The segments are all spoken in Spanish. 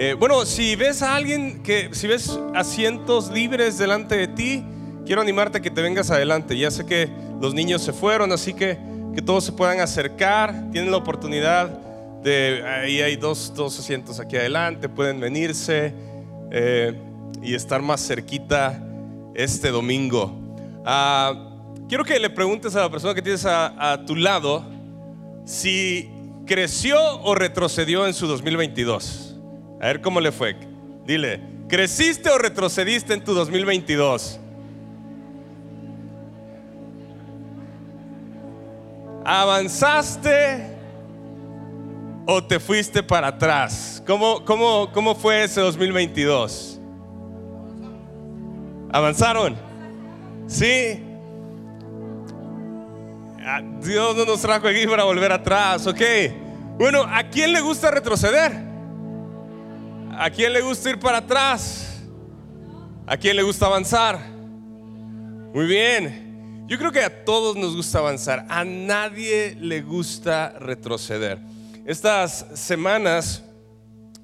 Eh, bueno, si ves a alguien que, si ves asientos libres delante de ti, quiero animarte a que te vengas adelante. Ya sé que los niños se fueron, así que que todos se puedan acercar. Tienen la oportunidad de, ahí hay dos, dos asientos aquí adelante, pueden venirse eh, y estar más cerquita este domingo. Ah, quiero que le preguntes a la persona que tienes a, a tu lado si creció o retrocedió en su 2022. A ver cómo le fue. Dile, ¿creciste o retrocediste en tu 2022? ¿Avanzaste o te fuiste para atrás? ¿Cómo, cómo, cómo fue ese 2022? ¿Avanzaron? Sí. Ah, Dios no nos trajo aquí para volver atrás, ok. Bueno, ¿a quién le gusta retroceder? ¿A quién le gusta ir para atrás? ¿A quién le gusta avanzar? Muy bien. Yo creo que a todos nos gusta avanzar. A nadie le gusta retroceder. Estas semanas,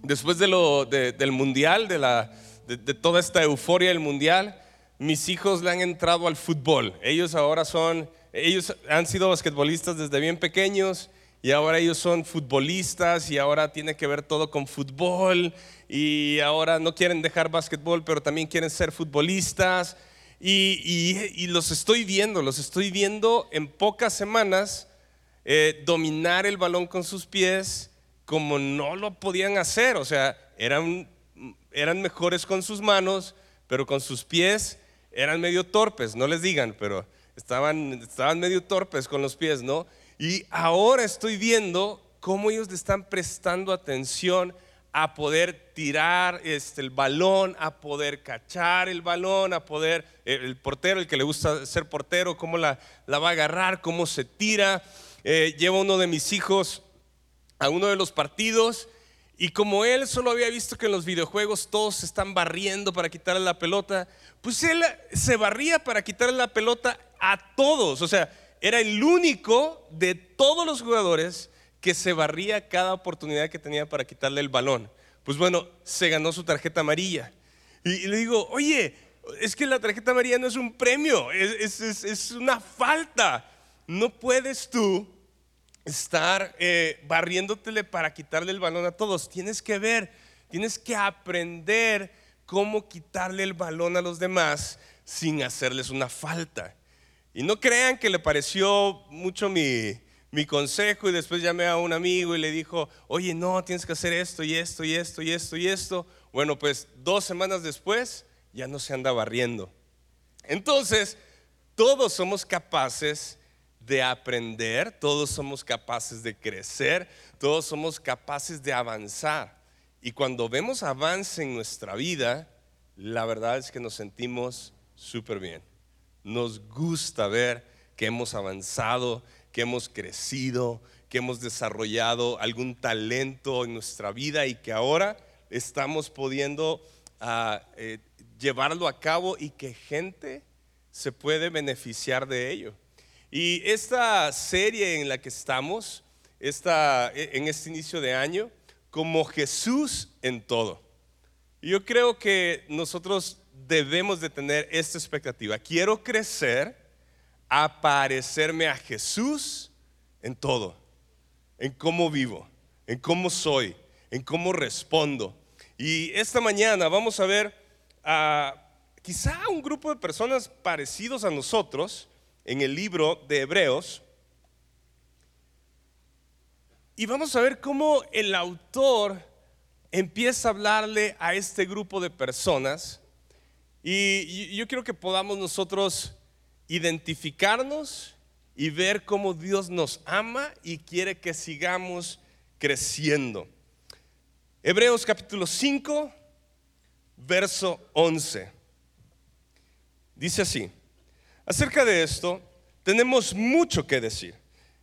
después del mundial, de, de toda esta euforia del mundial, mis hijos le han entrado al fútbol. Ellos ahora son, ellos han sido basquetbolistas desde bien pequeños y ahora ellos son futbolistas y ahora tiene que ver todo con fútbol y ahora no quieren dejar básquetbol, pero también quieren ser futbolistas. Y, los estoy viendo, los estoy viendo en pocas semanas eh, dominar el balón con sus pies como no lo podían hacer. O sea, eran, eran mejores con sus manos, pero con sus pies eran medio torpes. No les digan, pero estaban, estaban medio torpes con los pies, ¿no? Y ahora estoy viendo cómo ellos le están prestando atención a poder tirar este, el balón, a poder cachar el balón, a poder, eh, el portero, el que le gusta ser portero, cómo la, va a agarrar, cómo se tira. Eh, lleva uno de mis hijos a uno de los partidos y como él solo había visto que en los videojuegos todos se están barriendo para quitarle la pelota, pues él se barría para quitarle la pelota a todos. O sea, era el único de todos los jugadores que se barría cada oportunidad que tenía para quitarle el balón. Pues bueno, se ganó su tarjeta amarilla. Y, le digo, oye, es que la tarjeta amarilla no es un premio, es, es, una falta. No puedes tú estar eh, barriéndotele para quitarle el balón a todos. Tienes que ver, tienes que aprender cómo quitarle el balón a los demás sin hacerles una falta. Y no crean que le pareció mucho mi, mi consejo y después llamé a un amigo y le dijo, oye, no, tienes que hacer esto y esto y esto y esto y esto. Bueno, pues dos semanas después ya no se anda barriendo. Entonces, todos somos capaces de aprender, todos somos capaces de crecer, todos somos capaces de avanzar. Y cuando vemos avance en nuestra vida, la verdad es que nos sentimos súper bien. Nos gusta ver que hemos avanzado, que hemos crecido, que hemos desarrollado algún talento en nuestra vida y que ahora estamos pudiendo ah, eh, llevarlo a cabo y que gente se puede beneficiar de ello. Y esta serie en la que estamos, esta, e, en este inicio de año, como Jesús en todo. Yo creo que nosotros debemos de tener esta expectativa. Quiero crecer a parecerme a Jesús en todo, en cómo vivo, en cómo soy, en cómo respondo. Y esta mañana vamos a ver a quizá un grupo de personas parecidos a nosotros en el libro de Hebreos. Y vamos a ver cómo el autor empieza a hablarle a este grupo de personas. Y yo quiero que podamos nosotros identificarnos y ver cómo Dios nos ama y quiere que sigamos creciendo. Hebreos capítulo 5, verso 11. Dice así, acerca de esto tenemos mucho que decir.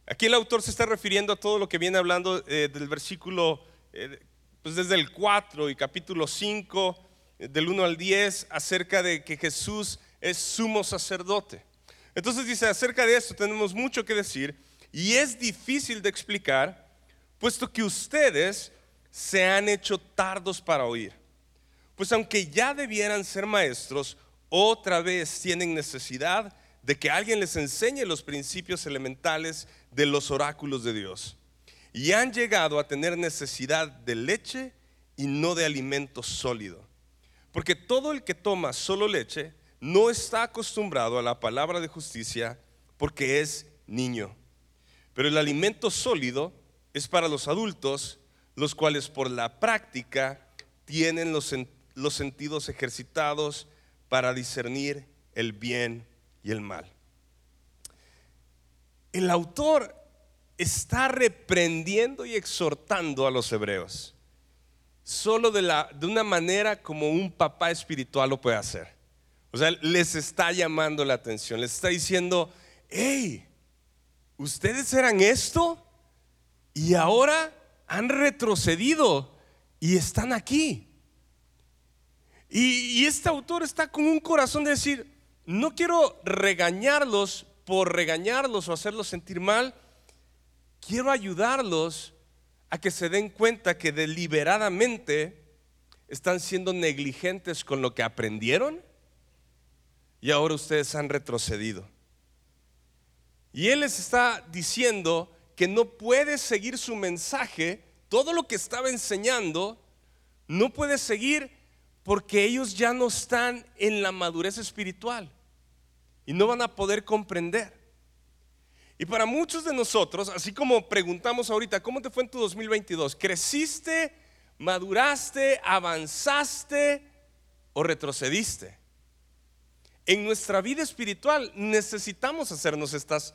Aquí el autor se está refiriendo a todo lo que viene hablando eh, del versículo, eh, pues desde el 4 y capítulo 5, eh, del 1 al 10, acerca de que Jesús es sumo sacerdote. Entonces dice, acerca de esto tenemos mucho que decir y es difícil de explicar, puesto que ustedes se han hecho tardos para oír. Pues aunque ya debieran ser maestros, otra vez tienen necesidad de que alguien les enseñe los principios elementales de los oráculos de Dios. Y han llegado a tener necesidad de leche y no de alimento sólido. Porque todo el que toma solo leche no está acostumbrado a la palabra de justicia porque es niño. Pero el alimento sólido es para los adultos, los cuales por la práctica tienen los, los sentidos ejercitados para discernir el bien y el mal. El autor está reprendiendo y exhortando a los hebreos, solo de, la, de una manera como un papá espiritual lo puede hacer. O sea, les está llamando la atención, les está diciendo, hey, ustedes eran esto y ahora han retrocedido y están aquí. Y, este autor está con un corazón de decir, no quiero regañarlos por regañarlos o hacerlos sentir mal, quiero ayudarlos a que se den cuenta que deliberadamente están siendo negligentes con lo que aprendieron y ahora ustedes han retrocedido. Y Él les está diciendo que no puede seguir su mensaje, todo lo que estaba enseñando, no puede seguir porque ellos ya no están en la madurez espiritual y no van a poder comprender. Y para muchos de nosotros, así como preguntamos ahorita, ¿cómo te fue en tu 2022? ¿Creciste, maduraste, avanzaste o retrocediste? En nuestra vida espiritual necesitamos hacernos estas,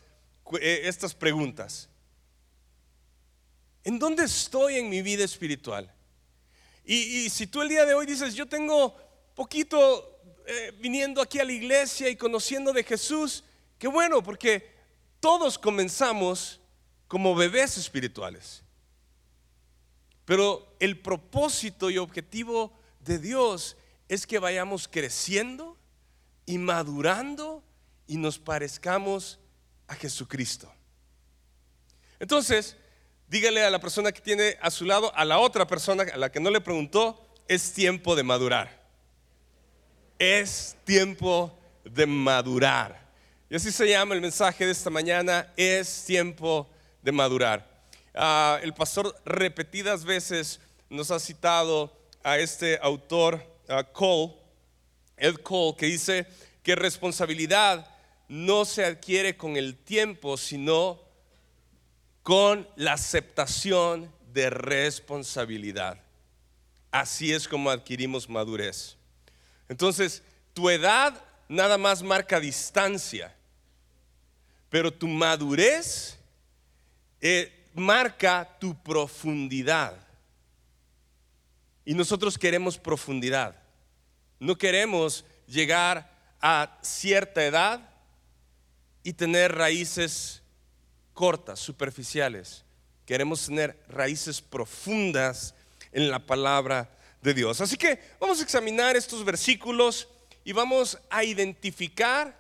eh, estas preguntas. ¿En dónde estoy en mi vida espiritual? Y, si tú el día de hoy dices, yo tengo poquito eh, viniendo aquí a la iglesia y conociendo de Jesús, qué bueno, porque todos comenzamos como bebés espirituales. Pero el propósito y objetivo de Dios es que vayamos creciendo y madurando y nos parezcamos a Jesucristo. Entonces, dígale a la persona que tiene a su lado, a la otra persona a la que no le preguntó, es tiempo de madurar. Es tiempo de madurar. Y así se llama el mensaje de esta mañana, es tiempo de madurar. Ah, el pastor repetidas veces nos ha citado a este autor, Cole, Ed Cole, que dice que responsabilidad no se adquiere con el tiempo, sino con la aceptación de responsabilidad. Así es como adquirimos madurez. Entonces, tu edad nada más marca distancia, pero tu madurez eh, marca tu profundidad. Y nosotros queremos profundidad. No queremos llegar a cierta edad y tener raíces cortas, superficiales. Queremos tener raíces profundas en la palabra de Dios. Así que vamos a examinar estos versículos y vamos a identificar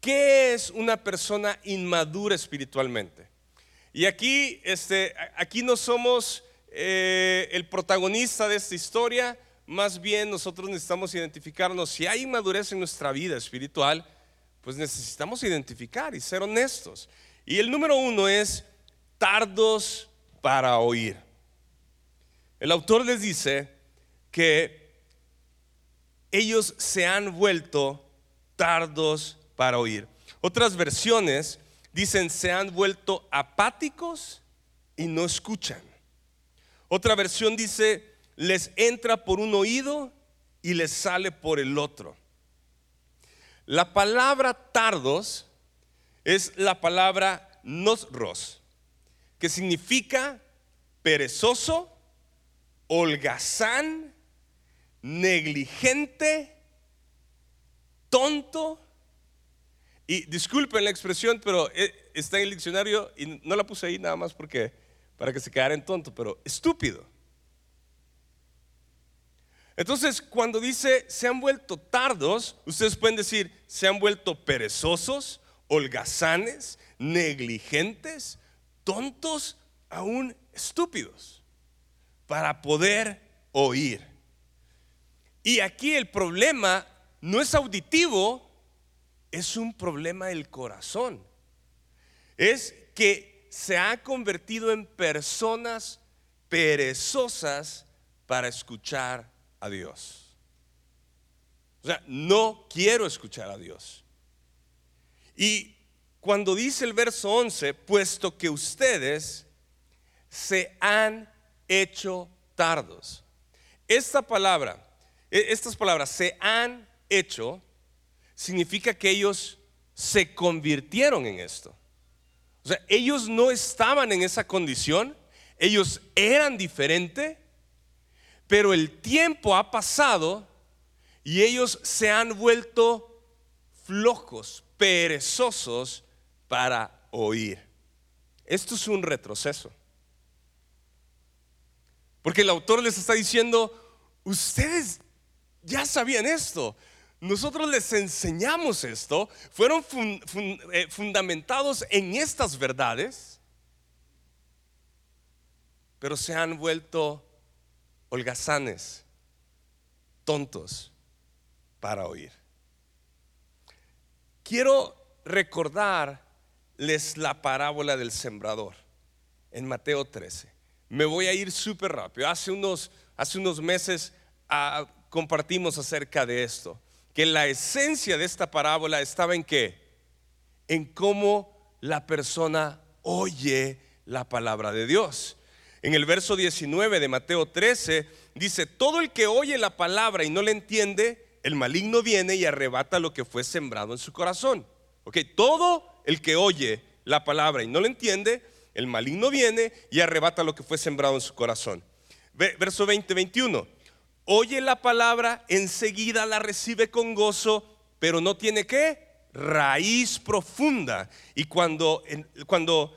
qué es una persona inmadura espiritualmente. Y aquí, este, aquí no somos eh, el protagonista de esta historia, más bien nosotros necesitamos identificarnos. Si hay inmadurez en nuestra vida espiritual, pues necesitamos identificar y ser honestos. Y el número uno es tardos para oír. El autor les dice que ellos se han vuelto tardos para oír. Otras versiones dicen se han vuelto apáticos y no escuchan. Otra versión dice les entra por un oído y les sale por el otro. La palabra tardos es la palabra nosros, que significa perezoso, holgazán, negligente, tonto. Y disculpen la expresión, pero eh, está en el diccionario y no la puse ahí nada más porque para que se quedara en tonto, pero estúpido. Entonces, cuando dice se han vuelto tardos, ustedes pueden decir se han vuelto perezosos, holgazanes, negligentes, tontos, aún estúpidos. para poder oír. Y aquí el problema no es auditivo, es un problema del corazón. Es que se ha convertido en personas perezosas para escuchar a Dios. O sea, no quiero escuchar a Dios. Y cuando dice el verso 11, puesto que ustedes se han hecho tardos. Esta palabra, e, estas palabras, se han hecho, significa que ellos se convirtieron en esto. O sea, ellos no estaban en esa condición, ellos eran diferentes, pero el tiempo ha pasado y ellos se han vuelto flojos, perezosos para oír. Esto es un retroceso. Porque el autor les está diciendo, ustedes ya sabían esto. Nosotros les enseñamos esto. Fueron eh, fundamentados en estas verdades. Pero se han vuelto holgazanes, tontos para oír. Quiero recordarles la parábola del sembrador en Mateo 13. Me voy a ir súper rápido. Hace unos, hace unos meses ah, compartimos acerca de esto, que la esencia de esta parábola estaba en qué? En cómo la persona oye la palabra de Dios. En el verso 19 de Mateo 13 dice, todo el que oye la palabra y no le entiende, el maligno viene y arrebata lo que fue sembrado en su corazón. Ok, todo el que oye la palabra y no le entiende, el maligno viene y arrebata lo que fue sembrado en su corazón. Verso 20, 21. Oye la palabra, enseguida la recibe con gozo, pero no tiene qué? Raíz profunda. Y cuando, cuando,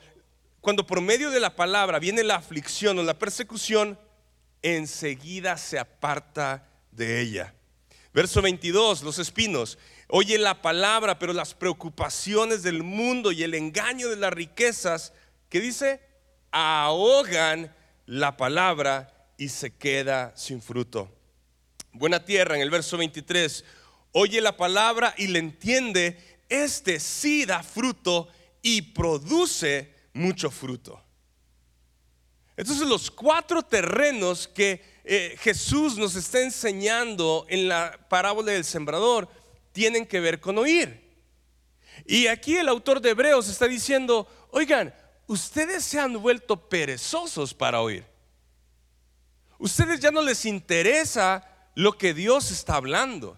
cuando por medio de la palabra viene la aflicción o la persecución, enseguida se aparta de ella. Verso 22, los espinos. Oye la palabra, pero las preocupaciones del mundo y el engaño de las riquezas que dice, ahogan la palabra y se queda sin fruto. Buena tierra en el verso 23, oye la palabra y le entiende, este sí da fruto y produce mucho fruto. Entonces los cuatro terrenos que eh, Jesús nos está enseñando en la parábola del sembrador tienen que ver con oír. Y aquí el autor de Hebreos está diciendo, oigan, ustedes se han vuelto perezosos para oír. Ustedes ya no les interesa lo que Dios está hablando.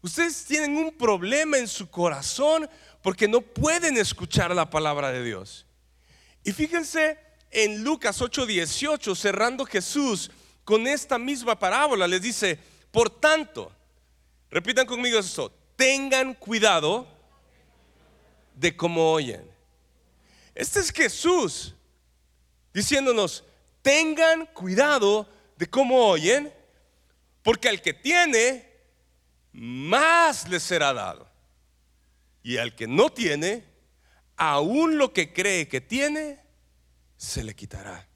Ustedes tienen un problema en su corazón porque no pueden escuchar la palabra de Dios. Y fíjense en Lucas 8:18, cerrando Jesús con esta misma parábola, les dice, por tanto, repitan conmigo esto, tengan cuidado de cómo oyen. Este es Jesús diciéndonos, tengan cuidado de cómo oyen, porque al que tiene, más le será dado. Y al que no tiene, aún lo que cree que tiene, se le quitará.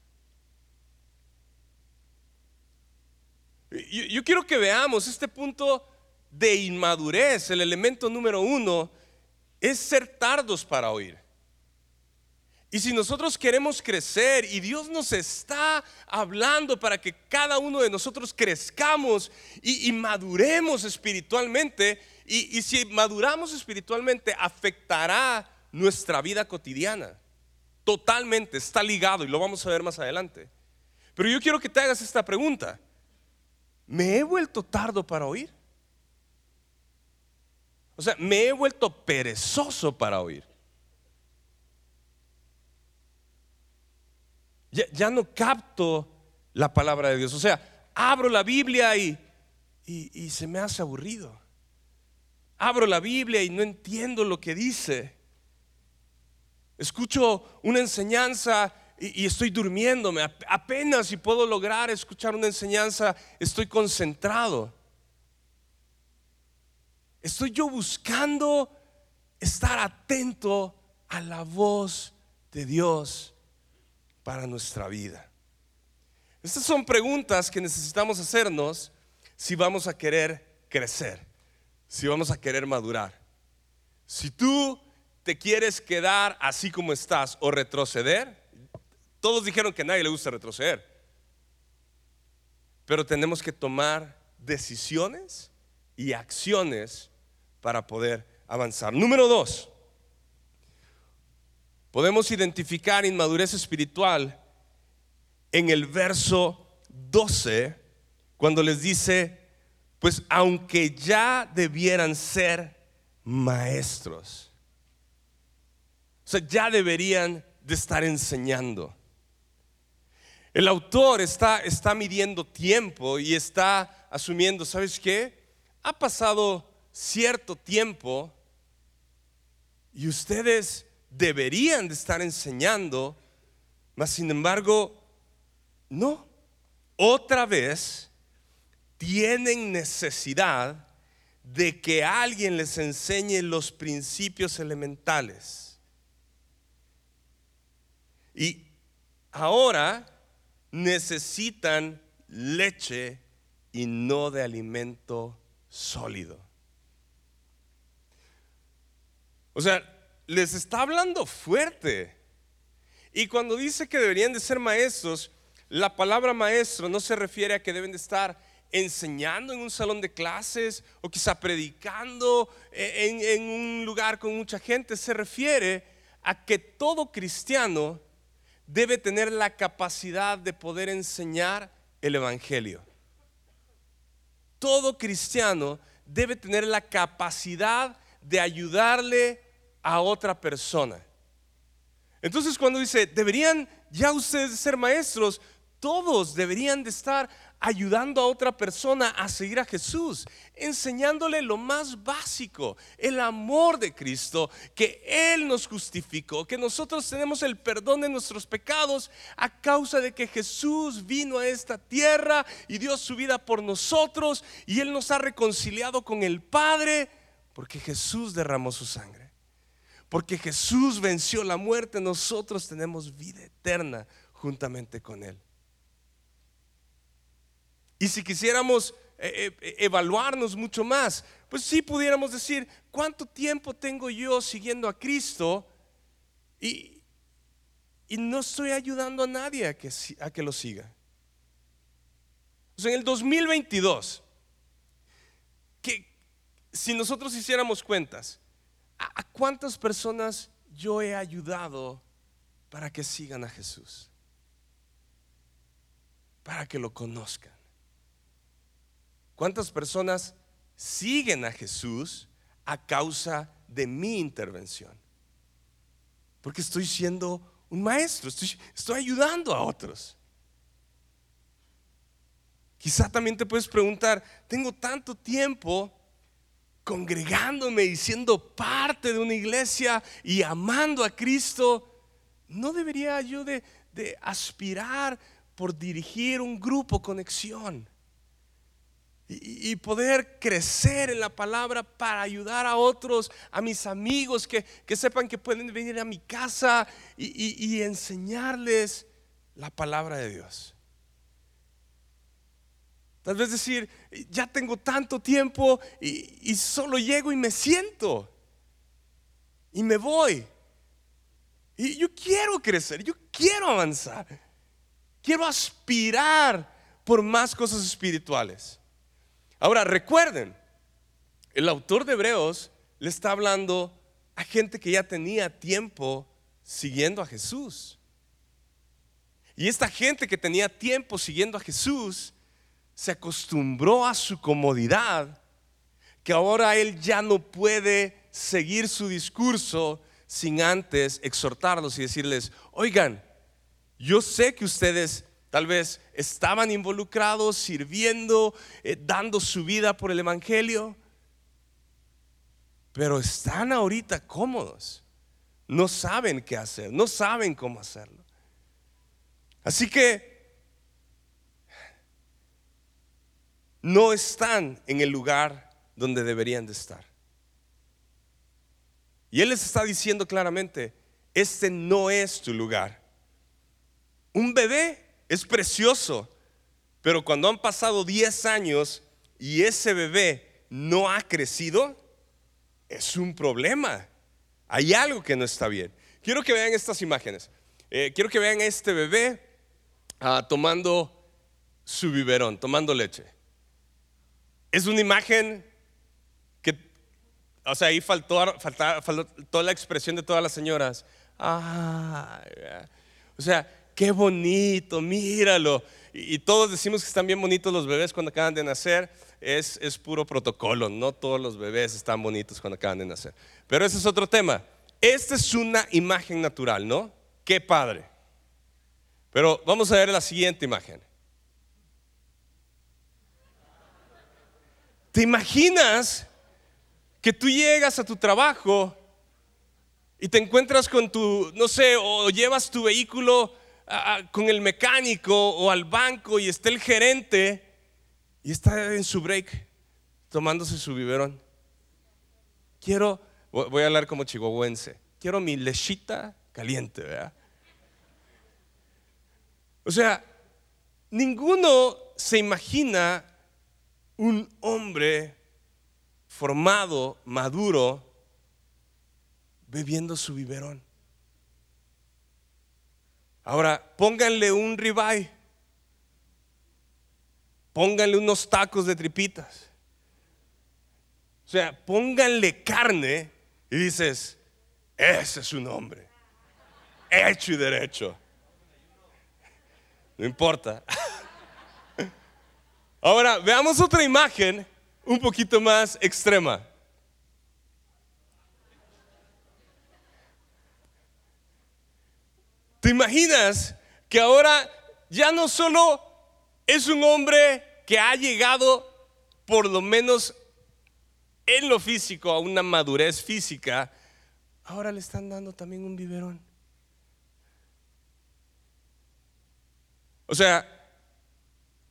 Yo, quiero que veamos este punto de inmadurez. El elemento número uno es ser tardos para oír. Y si nosotros queremos crecer y Dios nos está hablando para que cada uno de nosotros crezcamos y, maduremos espiritualmente, y, si maduramos espiritualmente afectará nuestra vida cotidiana. Totalmente, está ligado y lo vamos a ver más adelante. Pero yo quiero que te hagas esta pregunta. ¿Me he vuelto tardo para oír? O sea, me he vuelto perezoso para oír. ya, no capto la palabra de Dios. O sea, abro la Biblia y, se me hace aburrido. Abro la Biblia y no entiendo lo que dice. Escucho una enseñanza y, estoy durmiéndome. Apenas si puedo lograr escuchar una enseñanza, estoy concentrado. Estoy yo buscando estar atento a la voz de Dios para nuestra vida. Estas son preguntas que necesitamos hacernos si vamos a querer crecer, si vamos a querer madurar. Si tú te quieres quedar así como estás o retroceder, todos dijeron que a nadie le gusta retroceder, pero tenemos que tomar decisiones y acciones para poder avanzar. Número dos, podemos identificar inmadurez espiritual en el verso 12, cuando les dice, pues aunque ya debieran ser maestros, o sea, ya deberían de estar enseñando. El autor está, está midiendo tiempo y está asumiendo, ¿sabes qué? Ha pasado cierto tiempo y ustedes deberían de estar enseñando, mas sin embargo, no, otra vez tienen necesidad de que alguien les enseñe los principios elementales. Y ahora necesitan leche y no de alimento sólido. O sea, les está hablando fuerte. Y cuando dice que deberían de ser maestros, la palabra maestro no se refiere a que deben de estar enseñando en un salón de clases o quizá predicando en, un lugar con mucha gente. Se refiere a que todo cristiano debe tener la capacidad de poder enseñar el Evangelio. Todo cristiano debe tener la capacidad de ayudarle a otra persona. Entonces cuando dice, deberían ya ustedes ser maestros, todos deberían de estar ayudando a otra persona a seguir a Jesús, enseñándole lo más básico, el amor de Cristo, que Él nos justificó, que nosotros tenemos el perdón de nuestros pecados a causa de que Jesús vino a esta tierra y dio su vida por nosotros y Él nos ha reconciliado con el Padre porque Jesús derramó su sangre. Porque Jesús venció la muerte, nosotros tenemos vida eterna juntamente con Él. Y si quisiéramos eh, eh, evaluarnos mucho más, pues sí pudiéramos decir, ¿cuánto tiempo tengo yo siguiendo a Cristo? Y, no estoy ayudando a nadie a que, lo siga. En el 2022, que si nosotros hiciéramos cuentas, ¿a cuántas personas yo he ayudado para que sigan a Jesús? Para que lo conozcan. ¿Cuántas personas siguen a Jesús a causa de mi intervención? Porque estoy siendo un maestro, estoy, ayudando a otros. Quizá también te puedes preguntar, tengo tanto tiempo congregándome y siendo parte de una iglesia y amando a Cristo, ¿no debería yo de, de aspirar por dirigir un grupo conexión? Y, poder crecer en la palabra para ayudar a otros, a mis amigos que, sepan que pueden venir a mi casa y, enseñarles la palabra de Dios. Tal vez decir, ya tengo tanto tiempo y, solo llego y me siento y me voy. Y yo quiero crecer, yo quiero avanzar, quiero aspirar por más cosas espirituales. Ahora, recuerden, el autor de Hebreos le está hablando a gente que ya tenía tiempo siguiendo a Jesús. Y esta gente que tenía tiempo siguiendo a Jesús se acostumbró a su comodidad, que ahora él ya no puede seguir su discurso sin antes exhortarlos y decirles, oigan, yo sé que ustedes Tal vez estaban involucrados, sirviendo, eh, dando su vida por el Evangelio, pero están ahorita cómodos. No saben qué hacer, no saben cómo hacerlo. Así que no están en el lugar donde deberían de estar. Y Él les está diciendo claramente, este no es tu lugar. Un bebé es precioso, Pero cuando han pasado 10 años y ese bebé no ha crecido, es un problema. Hay algo que no está bien. Quiero que vean estas imágenes. Eh, quiero que vean este bebé ah, tomando su biberón, tomando leche. Es una imagen que, o sea, ahí faltó, faltó, la expresión de todas las señoras. Ah, o sea, qué bonito, míralo. Y, todos decimos que están bien bonitos los bebés cuando acaban de nacer. Es, es puro protocolo, no todos los bebés están bonitos cuando acaban de nacer. Pero ese es otro tema. Esta es una imagen natural, ¿no? Qué padre. Pero vamos a ver la siguiente imagen. ¿Te imaginas que tú llegas a tu trabajo y te encuentras con tu, no sé, o llevas tu vehículo con el mecánico o al banco y está el gerente y está en su break tomándose su biberón? Quiero, voy a hablar como chihuahuense, quiero mi lechita caliente, ¿verdad? O sea, ninguno se imagina un hombre formado, maduro, bebiendo su biberón. Ahora, pónganle un ribeye, pónganle unos tacos de tripitas. O sea, pónganle carne y dices, ese es un hombre, hecho y derecho. No importa. Ahora, veamos otra imagen un poquito más extrema. ¿Te imaginas que ahora ya no solo es un hombre que ha llegado por lo menos en lo físico a una madurez física, ahora le están dando también un biberón? O sea,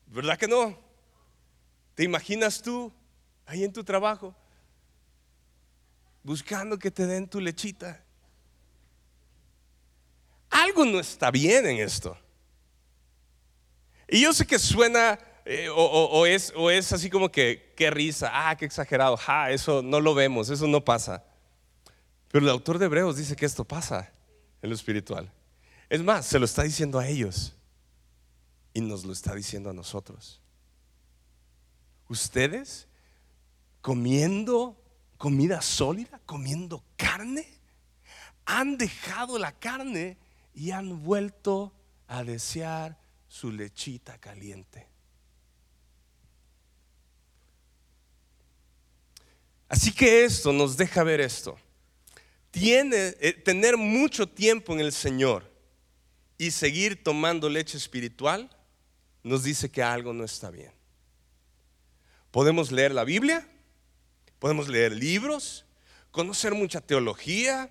¿verdad que no? ¿Te imaginas tú ahí en tu trabajo buscando que te den tu lechita? Algo no está bien en esto. Y yo sé que suena eh, o, es, o es así como que, qué risa, ah, qué exagerado, ja, eso no lo vemos, eso no pasa. Pero el autor de Hebreos dice que esto pasa en lo espiritual. Es más, se lo está diciendo a ellos y nos lo está diciendo a nosotros. Ustedes comiendo comida sólida, comiendo carne, han dejado la carne y han vuelto a desear su lechita caliente. Así que esto nos deja ver esto. Tiene, eh, tener mucho tiempo en el Señor y seguir tomando leche espiritual nos dice que algo no está bien. Podemos leer la Biblia, podemos leer libros, conocer mucha teología,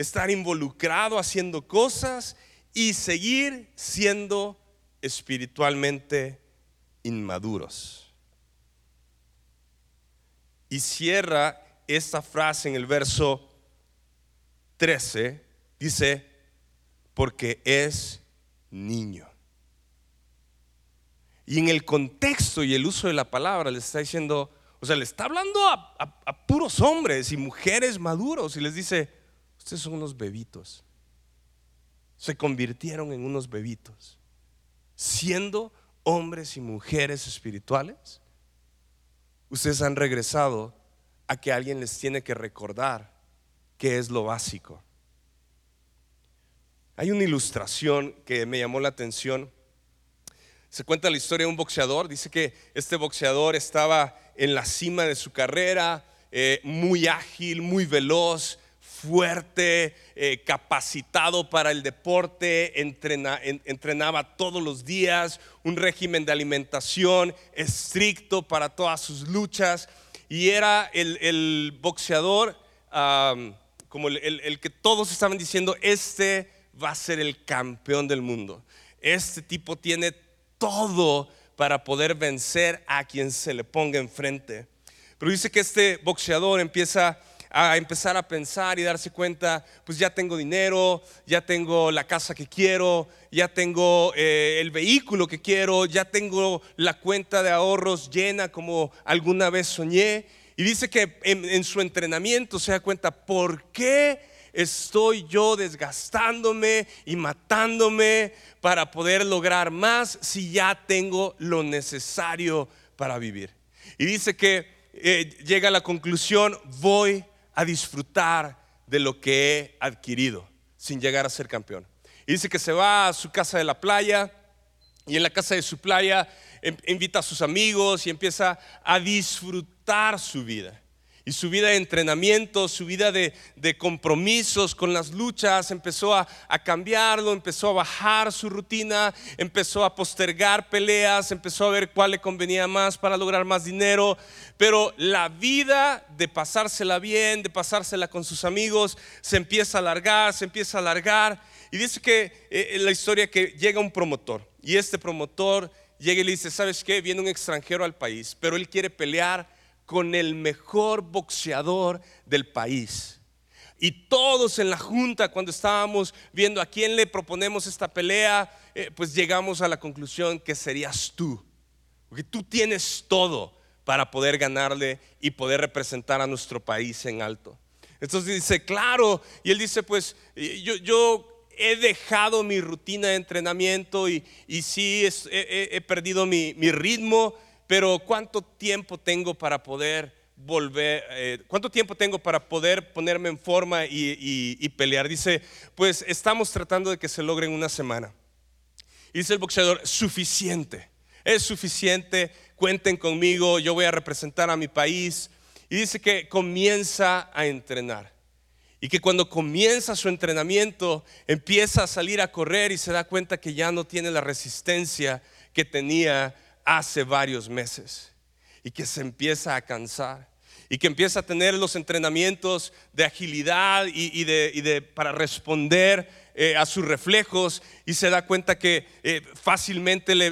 estar involucrado haciendo cosas y seguir siendo espiritualmente inmaduros. Y cierra esta frase en el verso 13, dice, porque es niño. Y en el contexto y el uso de la palabra le está diciendo, o sea, le está hablando a, puros hombres y mujeres maduros y les dice, ustedes son unos bebitos. Se convirtieron en unos bebitos. Siendo hombres y mujeres espirituales, ustedes han regresado a que alguien les tiene que recordar qué es lo básico. Hay una ilustración que me llamó la atención se cuenta la historia de un boxeador. Dice que este boxeador estaba en la cima de su carrera, eh, muy ágil, muy veloz, fuerte, eh, capacitado para el deporte, entrenaba todos los días, un régimen de alimentación estricto para todas sus luchas y era el, boxeador como el que todos estaban diciendo, este va a ser el campeón del mundo. Este tipo tiene todo para poder vencer a quien se le ponga enfrente. Pero dice que este boxeador empieza a empezar a pensar y darse cuenta, pues ya tengo dinero, ya tengo la casa que quiero, ya tengo eh, el vehículo que quiero, ya tengo la cuenta de ahorros llena como alguna vez soñé. Y dice que en, su entrenamiento se da cuenta, ¿por qué estoy yo desgastándome y matándome para poder lograr más si ya tengo lo necesario para vivir? Y dice que eh, llega a la conclusión, voy a disfrutar de lo que he adquirido sin llegar a ser campeón. Y dice que se va a su casa de la playa y en la casa de su playa em, invita a sus amigos y empieza a disfrutar su vida y su vida de entrenamiento, su vida de, compromisos con las luchas, empezó a, cambiarlo, empezó a bajar su rutina, empezó a postergar peleas, empezó a ver cuál le convenía más para lograr más dinero. Pero la vida de pasársela bien, de pasársela con sus amigos, se empieza a alargar, se empieza a alargar. Y dice que eh, la historia que llega un promotor y este promotor llega y le dice, ¿sabes qué? Viene un extranjero al país, pero él quiere pelear con el mejor boxeador del país. Y todos en la junta, cuando estábamos viendo a quién le proponemos esta pelea, eh, pues llegamos a la conclusión que serías tú. Porque tú tienes todo para poder ganarle y poder representar a nuestro país en alto. Entonces dice, claro, y él dice, pues yo, yo he dejado mi rutina de entrenamiento y, y sí he, perdido mi, mi ritmo pero ¿cuánto tiempo tengo para poder volver, eh, cuánto tiempo tengo para poder ponerme en forma y, pelear? Dice, pues estamos tratando de que se logre en una semana. Y dice el boxeador, suficiente, es suficiente, cuenten conmigo, yo voy a representar a mi país. Y dice que comienza a entrenar. Y que cuando comienza su entrenamiento, empieza a salir a correr y se da cuenta que ya no tiene la resistencia que tenía hace varios meses y que se empieza a cansar y que empieza a tener los entrenamientos de agilidad y, de, para responder eh, a sus reflejos y se da cuenta que eh, fácilmente le,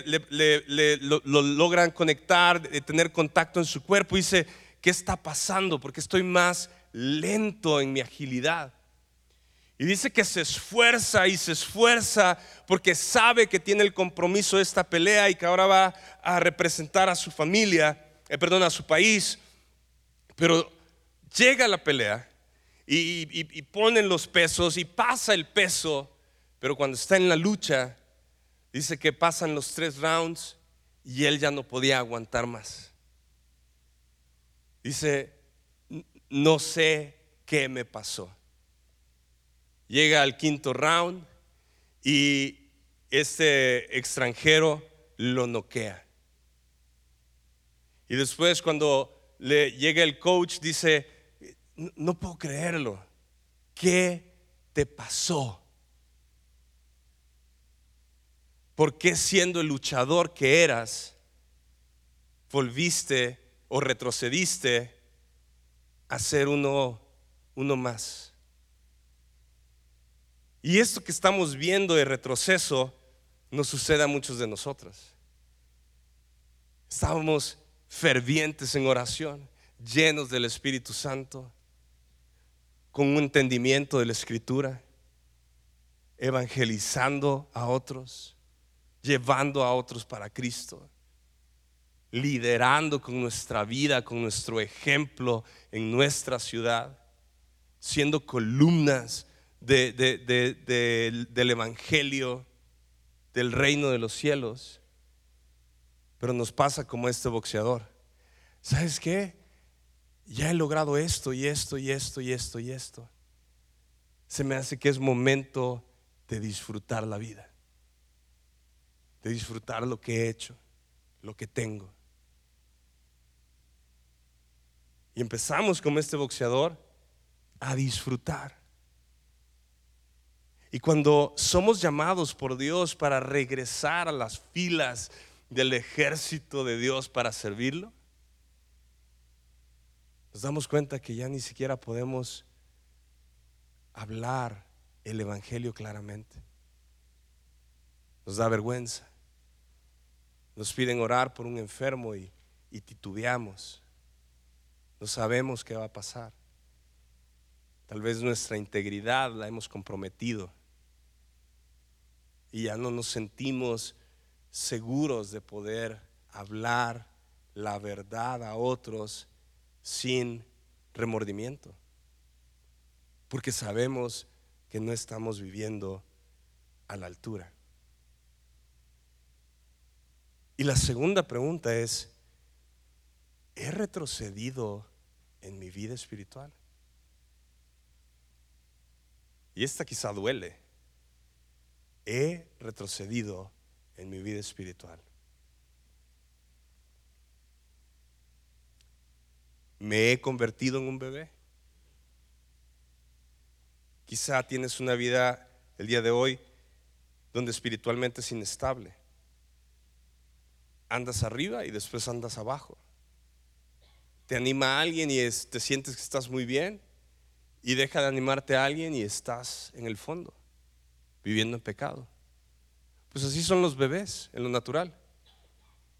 lo, logran conectar, tener contacto en su cuerpo y dice, ¿qué está pasando? Porque estoy más lento en mi agilidad. Y dice que se esfuerza y se esfuerza porque sabe que tiene el compromiso de esta pelea y que ahora va a representar a su familia, eh, perdón, a su país. Pero llega la pelea y, y ponen los pesos y pasa el peso, pero cuando está en la lucha, dice que pasan los tres rounds y él ya no podía aguantar más. Dice, no sé qué me pasó llega al quinto round y este extranjero lo noquea. Y después cuando le llega el coach dice, no puedo creerlo, ¿qué te pasó? ¿Por qué siendo el luchador que eras, volviste o retrocediste a ser uno, uno más? Y esto que estamos viendo de retroceso nos sucede a muchos de nosotros. Estábamos fervientes en oración, llenos del Espíritu Santo, con un entendimiento de la Escritura, evangelizando a otros, llevando a otros para Cristo, liderando con nuestra vida, con nuestro ejemplo en nuestra ciudad, siendo columnas del Evangelio, del reino de los cielos. Pero nos pasa como este boxeador. ¿Sabes qué? Ya he logrado esto y esto y esto y esto y esto. Se me hace que es momento de disfrutar la vida. De disfrutar lo que he hecho, lo que tengo. Y empezamos como este boxeador a disfrutar. Y cuando somos llamados por Dios para regresar a las filas del ejército de Dios para servirlo, nos damos cuenta que ya ni siquiera podemos hablar el Evangelio claramente. Nos da vergüenza. Nos piden orar por un enfermo y, titubeamos. No sabemos qué va a pasar. Tal vez nuestra integridad la hemos comprometido y ya no nos sentimos seguros de poder hablar la verdad a otros sin remordimiento. Porque sabemos que no estamos viviendo a la altura. Y la segunda pregunta es, ¿he retrocedido en mi vida espiritual? Y esta quizá duele. He retrocedido en mi vida espiritual. ¿Me he convertido en un bebé? Quizá tienes una vida el día de hoy donde espiritualmente es inestable. Andas arriba y después andas abajo. Te anima a alguien y te sientes que estás muy bien y deja de animarte a alguien y estás en el fondo, viviendo en pecado. Pues así son los bebés en lo natural.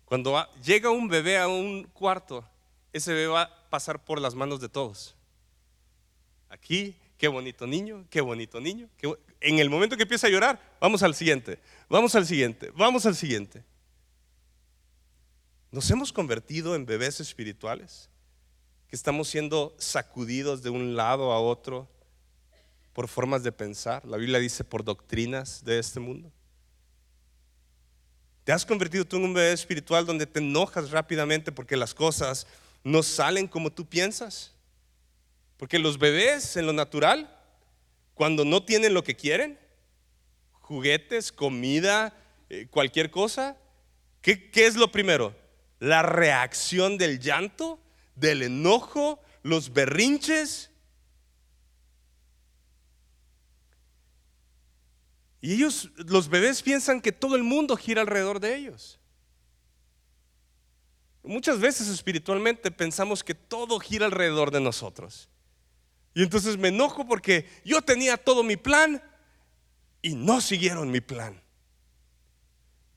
Cuando llega un bebé a un cuarto, ese bebé va a pasar por las manos de todos. Aquí qué bonito niño, qué bonito niño. en el momento que empieza a llorar, vamos al siguiente, vamos al siguiente, vamos al siguiente. Nos hemos convertido en bebés espirituales, que estamos siendo sacudidos de un lado a otro por formas de pensar. La Biblia dice por doctrinas de este mundo. ¿Te has convertido tú en un bebé espiritual donde te enojas rápidamente porque las cosas no salen como tú piensas? Porque los bebés en lo natural, cuando no tienen lo que quieren, juguetes, comida, eh, cualquier cosa, ¿qué, ¿qué es lo primero? La reacción del llanto, del enojo, los berrinches. Y ellos, los bebés piensan que todo el mundo gira alrededor de ellos. Muchas veces espiritualmente pensamos que todo gira alrededor de nosotros. Y entonces me enojo porque yo tenía todo mi plan y no siguieron mi plan.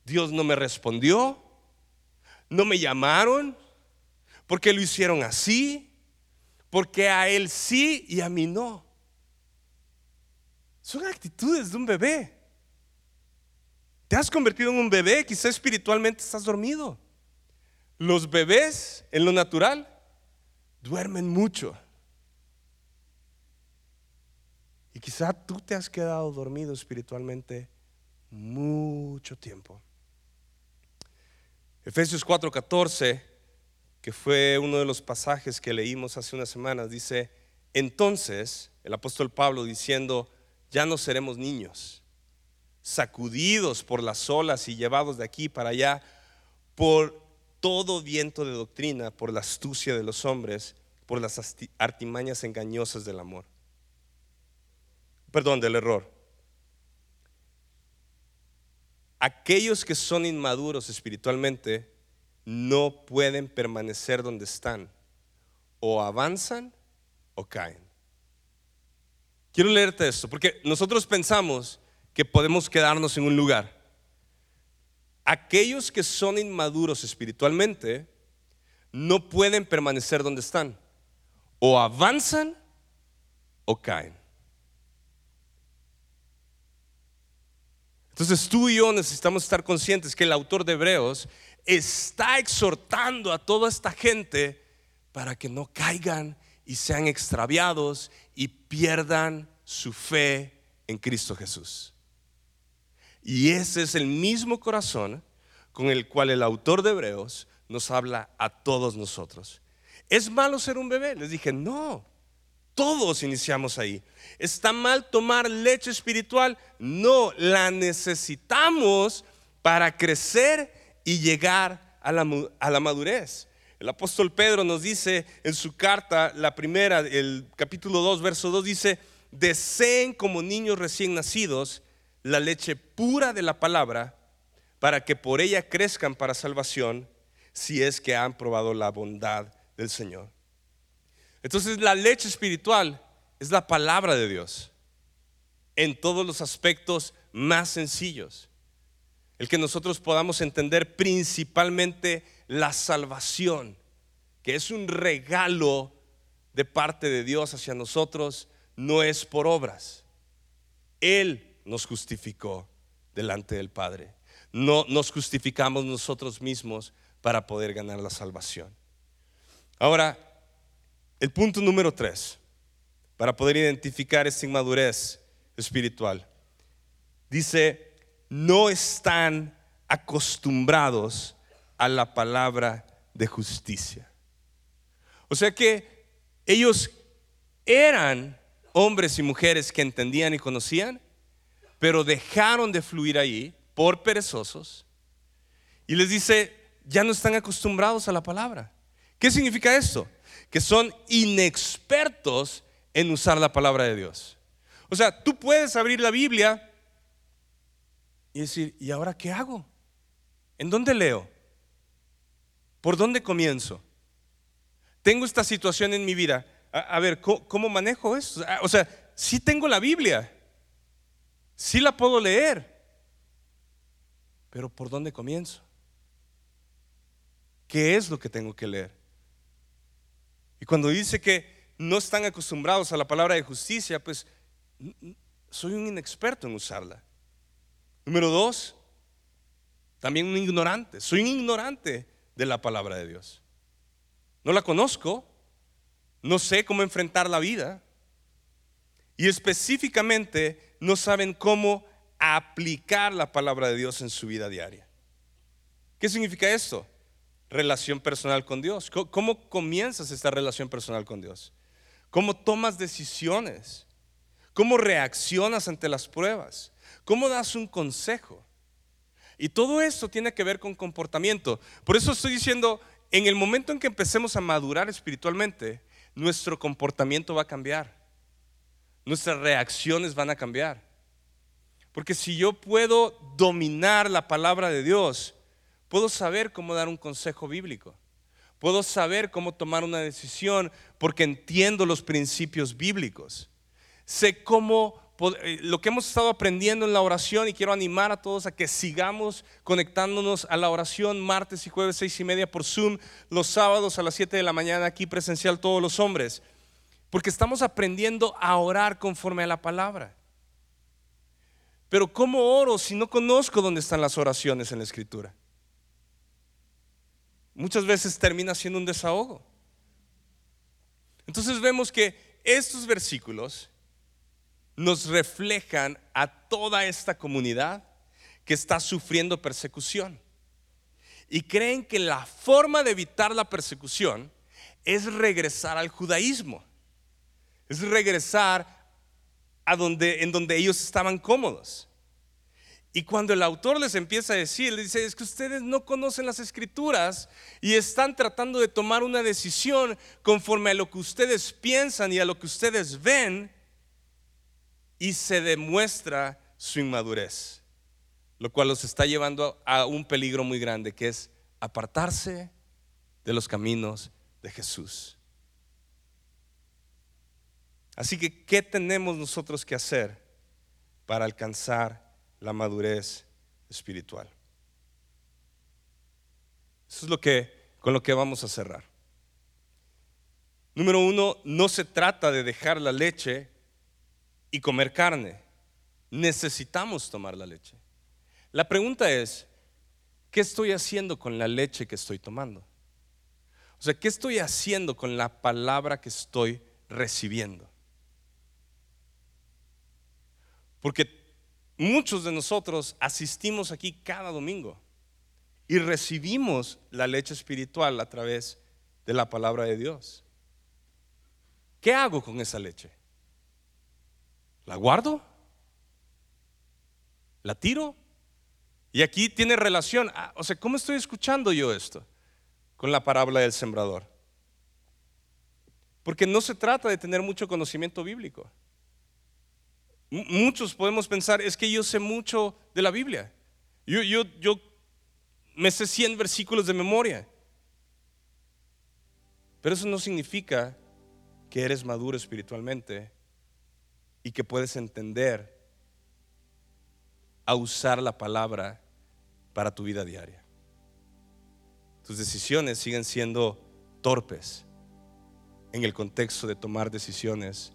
Dios no me respondió, no me llamaron, porque lo hicieron así, porque a él sí y a mí no. Son actitudes de un bebé. Te has convertido en un bebé, quizá espiritualmente estás dormido. Los bebés en lo natural duermen mucho. Y quizá tú te has quedado dormido espiritualmente mucho tiempo. Efesios 4:14, que fue uno de los pasajes que leímos hace unas semanas, dice, entonces el apóstol Pablo diciendo, ya no seremos niños, sacudidos por las olas y llevados de aquí para allá por todo viento de doctrina, por la astucia de los hombres, por las artimañas engañosas del amor perdón, del error. Aquellos que son inmaduros espiritualmente no pueden permanecer donde están. O avanzan o caen. Quiero leerte esto, porque nosotros pensamos que podemos quedarnos en un lugar. Aquellos que son inmaduros espiritualmente no pueden permanecer donde están. O avanzan o caen. Entonces tú y yo necesitamos estar conscientes que el autor de Hebreos está exhortando a toda esta gente para que no caigan y sean extraviados y pierdan su fe en Cristo Jesús. Y ese es el mismo corazón con el cual el autor de Hebreos nos habla a todos nosotros. ¿Es malo ser un bebé? Les dije, no, todos iniciamos ahí. ¿Está mal tomar leche espiritual? No, la necesitamos para crecer y llegar a la, madurez. El apóstol Pedro nos dice en su carta, la primera, el capítulo 2, verso 2, dice, deseen como niños recién nacidos la leche pura de la palabra para que por ella crezcan para salvación si es que han probado la bondad del Señor. Entonces la leche espiritual es la palabra de Dios en todos los aspectos más sencillos. El que nosotros podamos entender principalmente la salvación, que es un regalo de parte de Dios hacia nosotros, no es por obras. Él nos justificó delante del Padre. No nos justificamos nosotros mismos para poder ganar la salvación. Ahora, el punto número tres, para poder identificar esta inmadurez espiritual, dice, no están acostumbrados a la palabra de justicia. O sea que ellos eran hombres y mujeres que entendían y conocían, pero dejaron de fluir ahí por perezosos. Y les dice, ya no están acostumbrados a la palabra. ¿Qué significa esto? Que son inexpertos en usar la palabra de Dios. O sea, tú puedes abrir la Biblia y decir, ¿y ahora qué hago? ¿En dónde leo? ¿Por dónde comienzo? Tengo esta situación en mi vida. A, ver, ¿cómo, manejo eso? O sea, sí tengo la Biblia. Sí la puedo leer. Pero ¿por dónde comienzo? ¿Qué es lo que tengo que leer? Y cuando dice que no están acostumbrados a la palabra de justicia, pues soy un inexperto en usarla. Número dos, también un ignorante. Soy un ignorante de la palabra de Dios. No la conozco, no sé cómo enfrentar la vida y específicamente no saben cómo aplicar la palabra de Dios en su vida diaria. ¿Qué significa esto? Relación personal con Dios. ¿Cómo comienzas esta relación personal con Dios? ¿Cómo tomas decisiones? ¿Cómo reaccionas ante las pruebas? ¿Cómo das un consejo? Y todo esto tiene que ver con comportamiento. Por eso estoy diciendo, en el momento en que empecemos a madurar espiritualmente, nuestro comportamiento va a cambiar. Nuestras reacciones van a cambiar. Porque si yo puedo dominar la palabra de Dios, puedo saber cómo dar un consejo bíblico. Puedo saber cómo tomar una decisión porque entiendo los principios bíblicos. Sé cómo lo que hemos estado aprendiendo en la oración y quiero animar a todos a que sigamos conectándonos a la oración martes y jueves seis y media por Zoom, los sábados a las 7 de la mañana aquí presencial todos los hombres, porque estamos aprendiendo a orar conforme a la palabra. Pero ¿cómo oro si no conozco dónde están las oraciones en la escritura? Muchas veces termina siendo un desahogo. Entonces vemos que estos versículos nos reflejan a toda esta comunidad que está sufriendo persecución. Y creen que la forma de evitar la persecución es regresar al judaísmo. Es regresar a donde en donde ellos estaban cómodos. Y cuando el autor les empieza a decir, les dice, es que ustedes no conocen las escrituras y están tratando de tomar una decisión conforme a lo que ustedes piensan y a lo que ustedes ven, y se demuestra su inmadurez, lo cual los está llevando a un peligro muy grande, que es apartarse de los caminos de Jesús. Así que, ¿qué tenemos nosotros que hacer para alcanzar la madurez espiritual? Eso es lo que, con lo que vamos a cerrar. Número uno, no se trata de dejar la leche y comer carne. Necesitamos tomar la leche. La pregunta es, ¿qué estoy haciendo con la leche que estoy tomando? O sea, ¿qué estoy haciendo con la palabra que estoy recibiendo? Porque muchos de nosotros asistimos aquí cada domingo y recibimos la leche espiritual a través de la palabra de Dios. ¿Qué hago con esa leche? ¿La guardo? ¿La tiro? Y aquí tiene relación. Ah, o sea, ¿cómo estoy escuchando yo esto? Con la parábola del sembrador. Porque no se trata de tener mucho conocimiento bíblico. muchos podemos pensar, es que yo sé mucho de la Biblia. Yo, yo, yo me sé 100 versículos de memoria. Pero eso no significa que eres maduro espiritualmente y que puedes entender a usar la palabra para tu vida diaria. Tus decisiones siguen siendo torpes en el contexto de tomar decisiones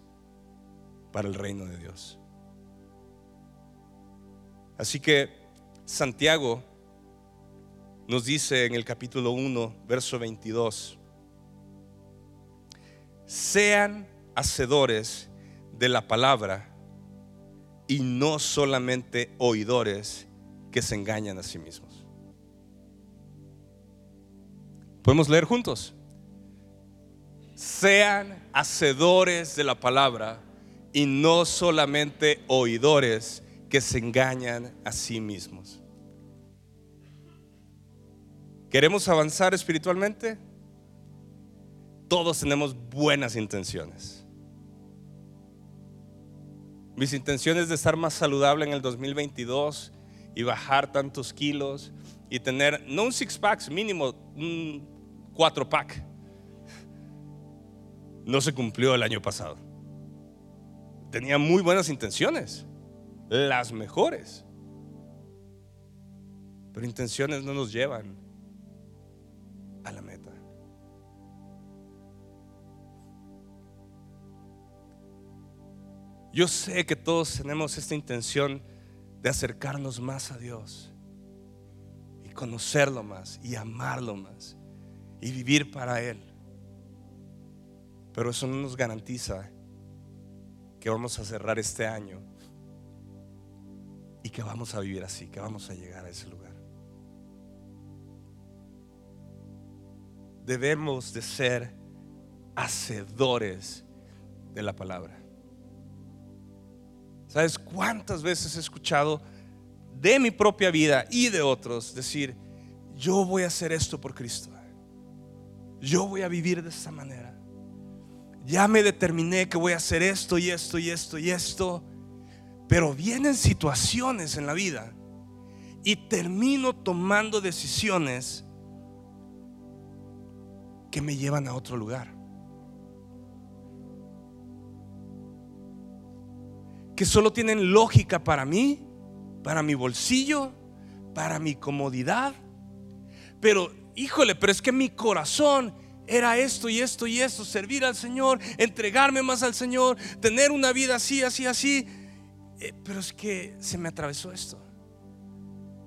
para el reino de Dios. Así que Santiago nos dice en el capítulo 1, verso 22, sean hacedores de la palabra y no solamente oidores que se engañan a sí mismos. Podemos leer juntos. Sean hacedores de la palabra y no solamente oidores que se engañan a sí mismos. ¿Queremos avanzar espiritualmente? Todos tenemos buenas intenciones. Mis intenciones de estar más saludable en el 2022 y bajar tantos kilos y tener, no un six pack, mínimo un cuatro pack, no se cumplió el año pasado. Tenía muy buenas intenciones, las mejores. Pero intenciones no nos llevan Yo sé que todos tenemos esta intención de acercarnos más a Dios y conocerlo más y amarlo más y vivir para Él. Pero eso no nos garantiza que vamos a cerrar este año y que vamos a vivir así, que vamos a llegar a ese lugar. Debemos de ser hacedores de la palabra. ¿Sabes cuántas veces he escuchado de mi propia vida y de otros decir, yo voy a hacer esto por Cristo? Yo voy a vivir de esta manera. Ya me determiné que voy a hacer esto y esto y esto y esto. Pero vienen situaciones en la vida y termino tomando decisiones que me llevan a otro lugar. Que solo tienen lógica para mí, para mi bolsillo, para mi comodidad. Pero, híjole, pero es que mi corazón era esto y esto y esto, servir al Señor, entregarme más al Señor, tener una vida así, así, así. Eh, pero es que se me atravesó esto.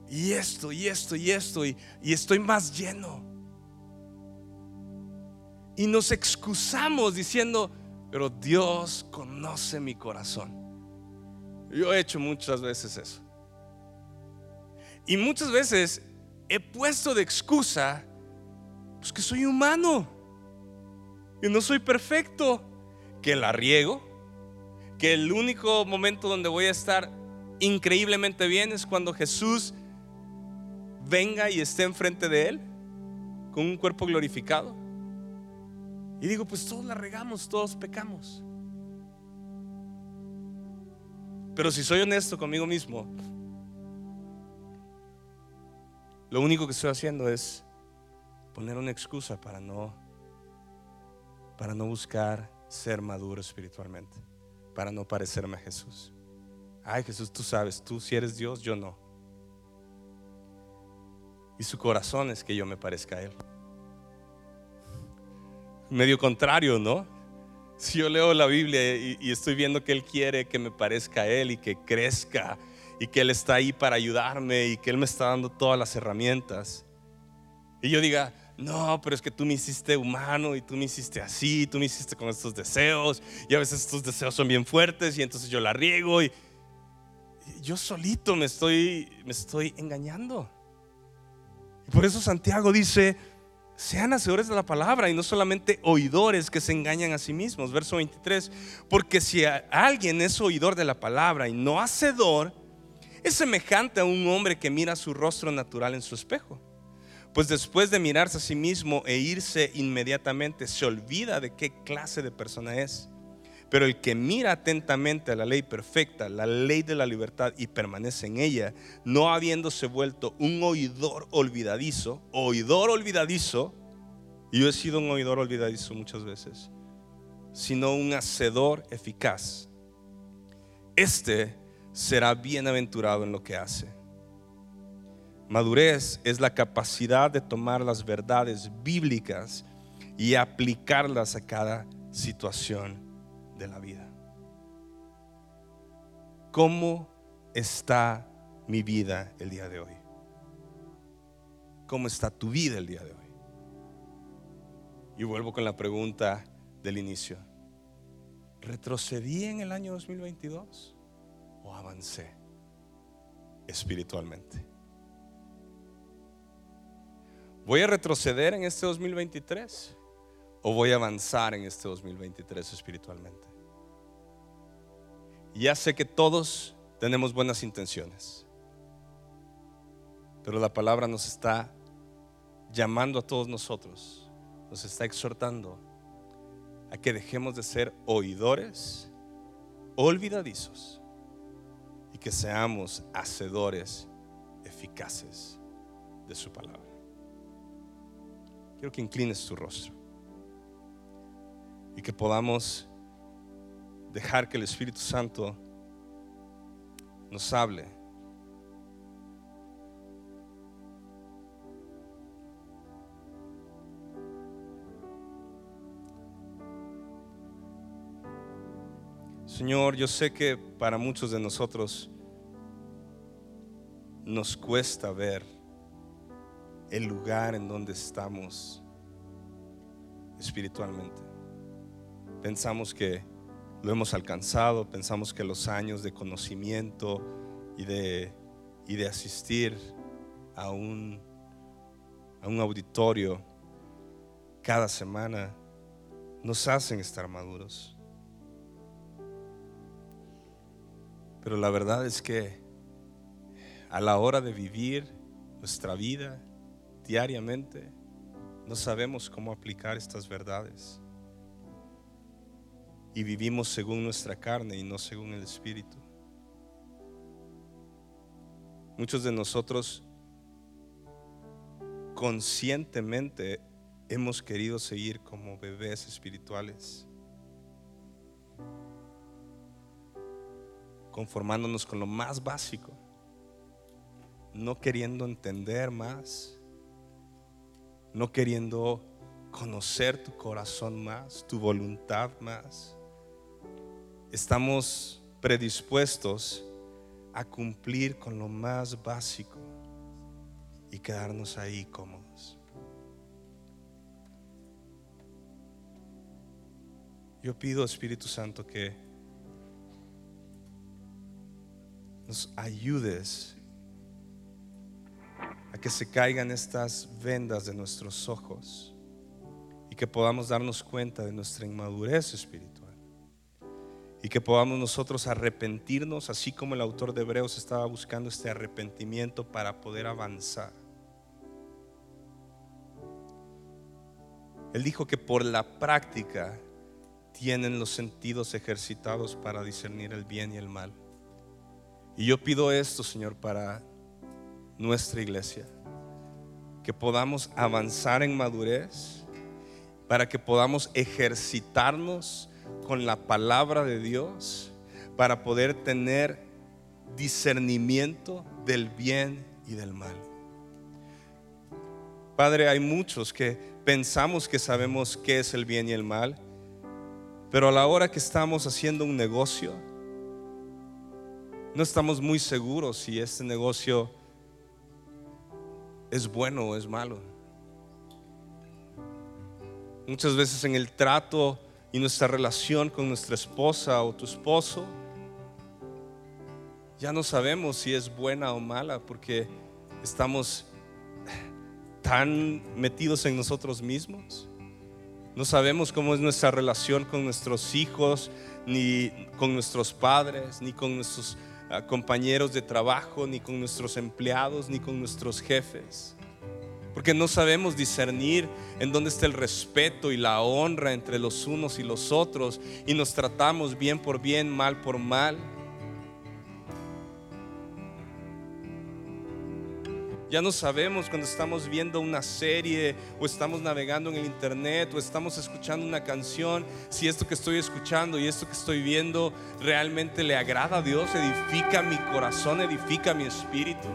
Y esto, y esto, y esto, y, y estoy más lleno. Y nos excusamos diciendo, pero Dios conoce mi corazón. Yo he hecho muchas veces eso. Y muchas veces he puesto de excusa, pues que soy humano, que no soy perfecto, que la riego, que el único momento donde voy a estar increíblemente bien es cuando Jesús venga y esté enfrente de Él con un cuerpo glorificado. Y digo, pues todos la regamos, todos pecamos. Pero si soy honesto conmigo mismo, lo único que estoy haciendo es poner una excusa para no para no buscar ser maduro espiritualmente, para no parecerme a Jesús. Ay, Jesús, tú sabes, tú si eres Dios, yo no. Y su corazón es que yo me parezca a Él. Medio contrario, ¿no? Si yo leo la Biblia y, estoy viendo que Él quiere que me parezca a Él y que crezca y que Él está ahí para ayudarme y que Él me está dando todas las herramientas. Y yo diga, no, pero es que tú me hiciste humano y tú me hiciste así, tú me hiciste con estos deseos y a veces estos deseos son bien fuertes y entonces yo la riego y, yo solito me estoy, me estoy engañando. Y por eso Santiago dice, sean hacedores de la palabra y no solamente oidores que se engañan a sí mismos. Verso 23, porque si alguien es oidor de la palabra y no hacedor, es semejante a un hombre que mira su rostro natural en su espejo. Pues después de mirarse a sí mismo e irse inmediatamente, se olvida de qué clase de persona es. Pero el que mira atentamente a la ley perfecta, la ley de la libertad, y permanece en ella, no habiéndose vuelto un oidor olvidadizo, oidor olvidadizo, y yo he sido un oidor olvidadizo muchas veces, sino un hacedor eficaz. Este será bienaventurado en lo que hace. Madurez es la capacidad de tomar las verdades bíblicas y aplicarlas a cada situación de la vida. ¿cómo está mi vida el día de hoy? ¿Cómo está tu vida el día de hoy? Y vuelvo con la pregunta del inicio. ¿Retrocedí en el año 2022 o avancé espiritualmente? ¿Voy a retroceder en este 2023 o voy a avanzar en este 2023 espiritualmente? Ya sé que todos tenemos buenas intenciones, pero la palabra nos está llamando a todos nosotros, nos está exhortando a que dejemos de ser oidores, olvidadizos y que seamos hacedores eficaces de su palabra. Quiero que inclines tu rostro y que podamos dejar que el Espíritu Santo nos hable. Señor, yo sé que para muchos de nosotros nos cuesta ver el lugar en donde estamos espiritualmente. Pensamos que lo hemos alcanzado, pensamos que los años de conocimiento y de, y de asistir a un, a un auditorio cada semana nos hacen estar maduros. Pero la verdad es que a la hora de vivir nuestra vida, diariamente, no sabemos cómo aplicar estas verdades. Y vivimos según nuestra carne y no según el Espíritu. Muchos de nosotros conscientemente hemos querido seguir como bebés espirituales, conformándonos con lo más básico, no queriendo entender más no queriendo conocer tu corazón más, tu voluntad más. Estamos predispuestos a cumplir con lo más básico y quedarnos ahí cómodos. Yo pido, Espíritu Santo, que nos ayudes a que se caigan estas vendas de nuestros ojos y que podamos darnos cuenta de nuestra inmadurez espiritual y que podamos nosotros arrepentirnos así como el autor de Hebreos estaba buscando este arrepentimiento para poder avanzar. Él dijo que por la práctica tienen los sentidos ejercitados para discernir el bien y el mal. Y yo pido esto, Señor, para nuestra iglesia. Que podamos avanzar en madurez, para que podamos ejercitarnos con la palabra de Dios, para poder tener discernimiento del bien y del mal. Padre, hay muchos que pensamos que sabemos qué es el bien y el mal, pero a la hora que estamos haciendo un negocio, no estamos muy seguros si este negocio es bueno o es malo. Muchas veces en el trato y nuestra relación con nuestra esposa o tu esposo, ya no sabemos si es buena o mala porque estamos tan metidos en nosotros mismos. No sabemos cómo es nuestra relación con nuestros hijos, ni con nuestros padres, ni con nuestros compañeros de trabajo, ni con nuestros empleados, ni con nuestros jefes. Porque no sabemos discernir en dónde está el respeto y la honra entre los unos y los otros y nos tratamos bien por bien, mal por mal. Ya no sabemos cuando estamos viendo una serie o estamos navegando en el internet o estamos escuchando una canción, si esto que estoy escuchando y esto que estoy viendo realmente le agrada a Dios, edifica mi corazón, edifica mi espíritu.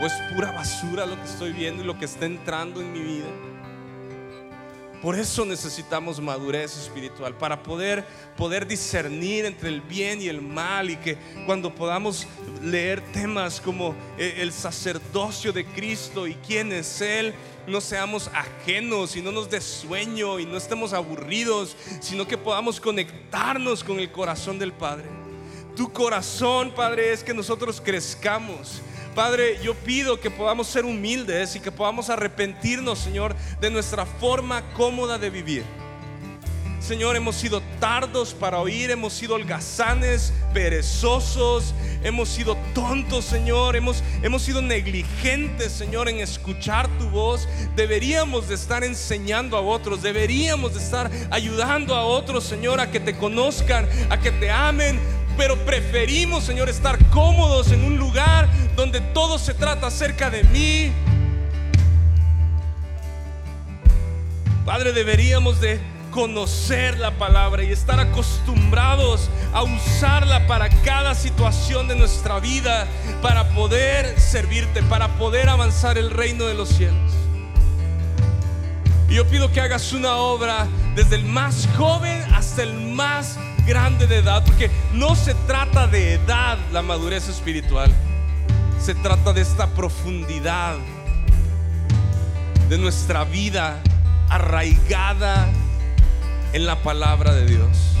O es pura basura lo que estoy viendo y lo que está entrando en mi vida. Por eso necesitamos madurez espiritual, para poder, poder discernir entre el bien y el mal y que cuando podamos leer temas como eh, el sacerdocio de Cristo y quién es Él, no seamos ajenos y no nos dé sueño y no estemos aburridos, sino que podamos conectarnos con el corazón del Padre. Tu corazón, Padre, es que nosotros crezcamos Padre, yo pido que podamos ser humildes y que podamos arrepentirnos, Señor, de nuestra forma cómoda de vivir. Señor, hemos sido tardos para oír, hemos sido holgazanes, perezosos, hemos sido tontos, Señor, hemos, hemos sido negligentes, Señor, en escuchar tu voz. Deberíamos de estar enseñando a otros, deberíamos de estar ayudando a otros, Señor, a que te conozcan, a que te amen, pero preferimos, Señor, estar cómodos en un lugar donde todo se trata acerca de mí. Padre, deberíamos de conocer la palabra y estar acostumbrados a usarla para cada situación de nuestra vida, para poder servirte, para poder avanzar el reino de los cielos. Y yo pido que hagas una obra desde el más joven hasta el más grande de edad, porque no se trata de edad la madurez espiritual, se trata de esta profundidad de nuestra vida arraigada en la palabra de Dios.